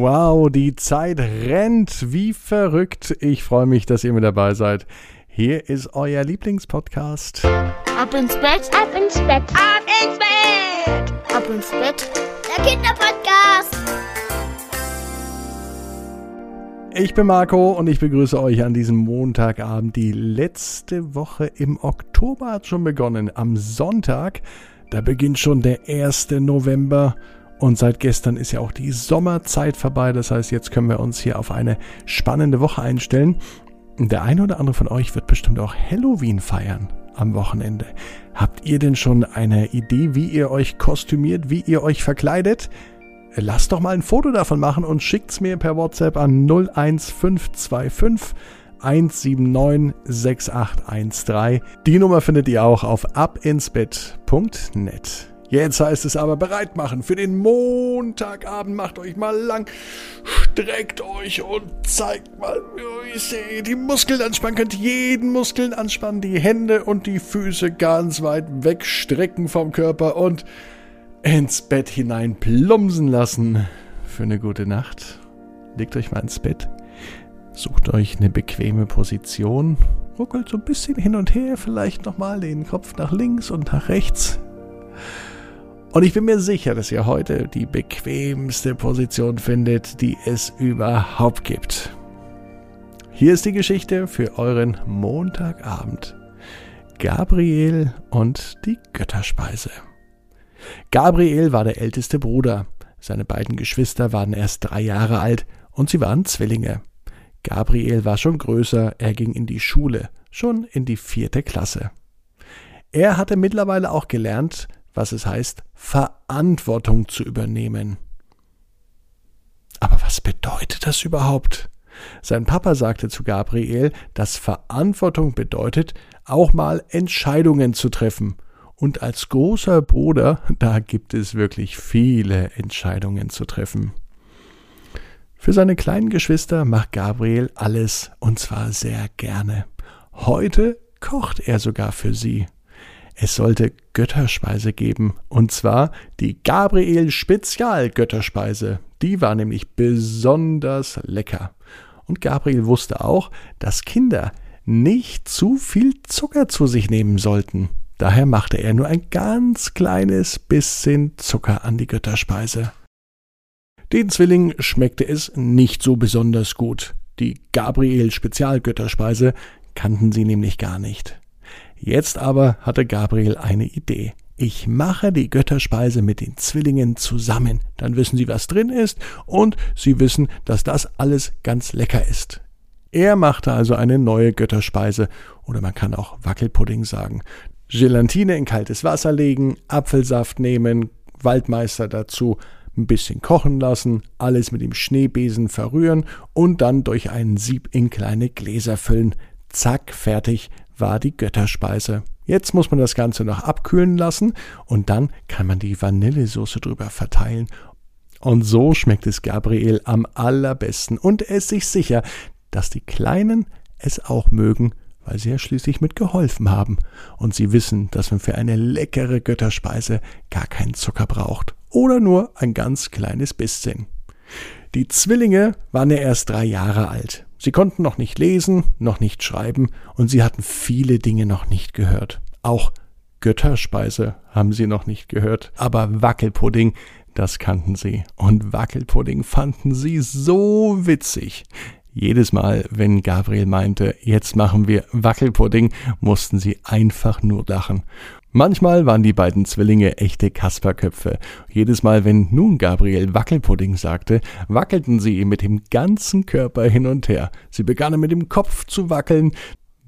Wow, die Zeit rennt wie verrückt. Ich freue mich, dass ihr mit dabei seid. Hier ist euer Lieblingspodcast. Ab ins Bett, ab ins Bett, ab ins Bett, ab ins Bett. Der Kinderpodcast. Ich bin Marco und ich begrüße euch an diesem Montagabend. Die letzte Woche im Oktober hat schon begonnen. Am Sonntag, da beginnt schon der 1. November. Und seit gestern ist ja auch die Sommerzeit vorbei. Das heißt, jetzt können wir uns hier auf eine spannende Woche einstellen. Der eine oder andere von euch wird bestimmt auch Halloween feiern am Wochenende. Habt ihr denn schon eine Idee, wie ihr euch kostümiert, wie ihr euch verkleidet? Lasst doch mal ein Foto davon machen und schickt's mir per WhatsApp an 01525 179 6813. Die Nummer findet ihr auch auf abinsbett.net. Jetzt heißt es aber bereit machen für den Montagabend. Macht euch mal lang, streckt euch und zeigt mal, wie ihr die Muskeln anspannen könnt. Jeden Muskeln anspannen, die Hände und die Füße ganz weit wegstrecken vom Körper und ins Bett hinein plumpsen lassen. Für eine gute Nacht. Legt euch mal ins Bett. Sucht euch eine bequeme Position. Ruckelt so ein bisschen hin und her, vielleicht nochmal den Kopf nach links und nach rechts. Und ich bin mir sicher, dass ihr heute die bequemste Position findet, die es überhaupt gibt. Hier ist die Geschichte für euren Montagabend. Gabriel und die Götterspeise. Gabriel war der älteste Bruder. Seine beiden Geschwister waren erst drei Jahre alt und sie waren Zwillinge. Gabriel war schon größer, er ging in die Schule, schon in die vierte Klasse. Er hatte mittlerweile auch gelernt, was es heißt, Verantwortung zu übernehmen. Aber was bedeutet das überhaupt? Sein Papa sagte zu Gabriel, dass Verantwortung bedeutet, auch mal Entscheidungen zu treffen. Und als großer Bruder, da gibt es wirklich viele Entscheidungen zu treffen. Für seine kleinen Geschwister macht Gabriel alles und zwar sehr gerne. Heute kocht er sogar für sie. Es sollte Götterspeise geben, und zwar die Gabriel Spezial Götterspeise. Die war nämlich besonders lecker. Und Gabriel wusste auch, dass Kinder nicht zu viel Zucker zu sich nehmen sollten. Daher machte er nur ein ganz kleines bisschen Zucker an die Götterspeise. Den Zwillingen schmeckte es nicht so besonders gut. Die Gabriel Spezialgötterspeise kannten sie nämlich gar nicht. Jetzt aber hatte Gabriel eine Idee. Ich mache die Götterspeise mit den Zwillingen zusammen. Dann wissen sie, was drin ist und sie wissen, dass das alles ganz lecker ist. Er machte also eine neue Götterspeise oder man kann auch Wackelpudding sagen. Gelatine in kaltes Wasser legen, Apfelsaft nehmen, Waldmeister dazu, ein bisschen kochen lassen, alles mit dem Schneebesen verrühren und dann durch einen Sieb in kleine Gläser füllen. Zack, fertig, war die Götterspeise. Jetzt muss man das Ganze noch abkühlen lassen und dann kann man die Vanillesoße drüber verteilen. Und so schmeckt es Gabriel am allerbesten und er ist sich sicher, dass die Kleinen es auch mögen, weil sie ja schließlich mitgeholfen haben und sie wissen, dass man für eine leckere Götterspeise gar keinen Zucker braucht oder nur ein ganz kleines bisschen. Die Zwillinge waren ja erst drei Jahre alt. Sie konnten noch nicht lesen, noch nicht schreiben und sie hatten viele Dinge noch nicht gehört. Auch Götterspeise haben sie noch nicht gehört, aber Wackelpudding, das kannten sie. Und Wackelpudding fanden sie so witzig. Jedes Mal, wenn Gabriel meinte, jetzt machen wir Wackelpudding, mussten sie einfach nur lachen. Manchmal waren die beiden Zwillinge echte Kasperköpfe. Jedes Mal, wenn nun Gabriel Wackelpudding sagte, wackelten sie mit dem ganzen Körper hin und her. Sie begannen mit dem Kopf zu wackeln,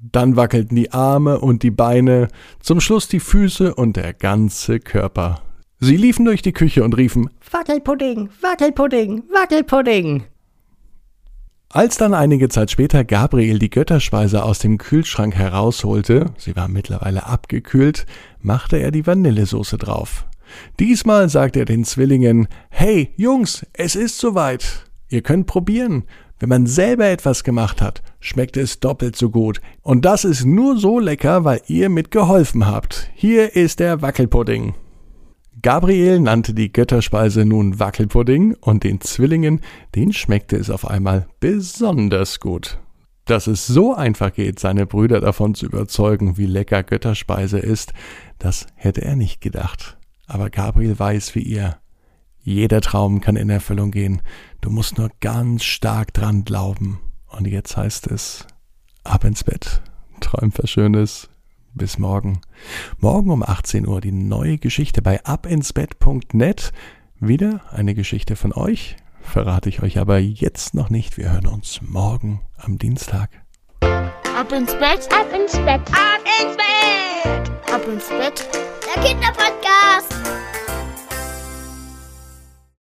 dann wackelten die Arme und die Beine, zum Schluss die Füße und der ganze Körper. Sie liefen durch die Küche und riefen Wackelpudding, Wackelpudding, Wackelpudding. Als dann einige Zeit später Gabriel die Götterspeise aus dem Kühlschrank herausholte, sie war mittlerweile abgekühlt, machte er die Vanillesoße drauf. Diesmal sagte er den Zwillingen, Hey, Jungs, es ist soweit. Ihr könnt probieren. Wenn man selber etwas gemacht hat, schmeckt es doppelt so gut. Und das ist nur so lecker, weil ihr mitgeholfen habt. Hier ist der Wackelpudding. Gabriel nannte die Götterspeise nun Wackelpudding und den Zwillingen, denen schmeckte es auf einmal besonders gut. Dass es so einfach geht, seine Brüder davon zu überzeugen, wie lecker Götterspeise ist, das hätte er nicht gedacht. Aber Gabriel weiß wie ihr, jeder Traum kann in Erfüllung gehen. Du musst nur ganz stark dran glauben. Und jetzt heißt es, ab ins Bett. Träum was Schönes. Bis morgen. Morgen um 18 Uhr die neue Geschichte bei abinsbett.net. Wieder eine Geschichte von euch. Verrate ich euch aber jetzt noch nicht. Wir hören uns morgen am Dienstag. Ab ins Bett, ab ins Bett, ab ins Bett, ab ins Bett. Der Kinderpodcast.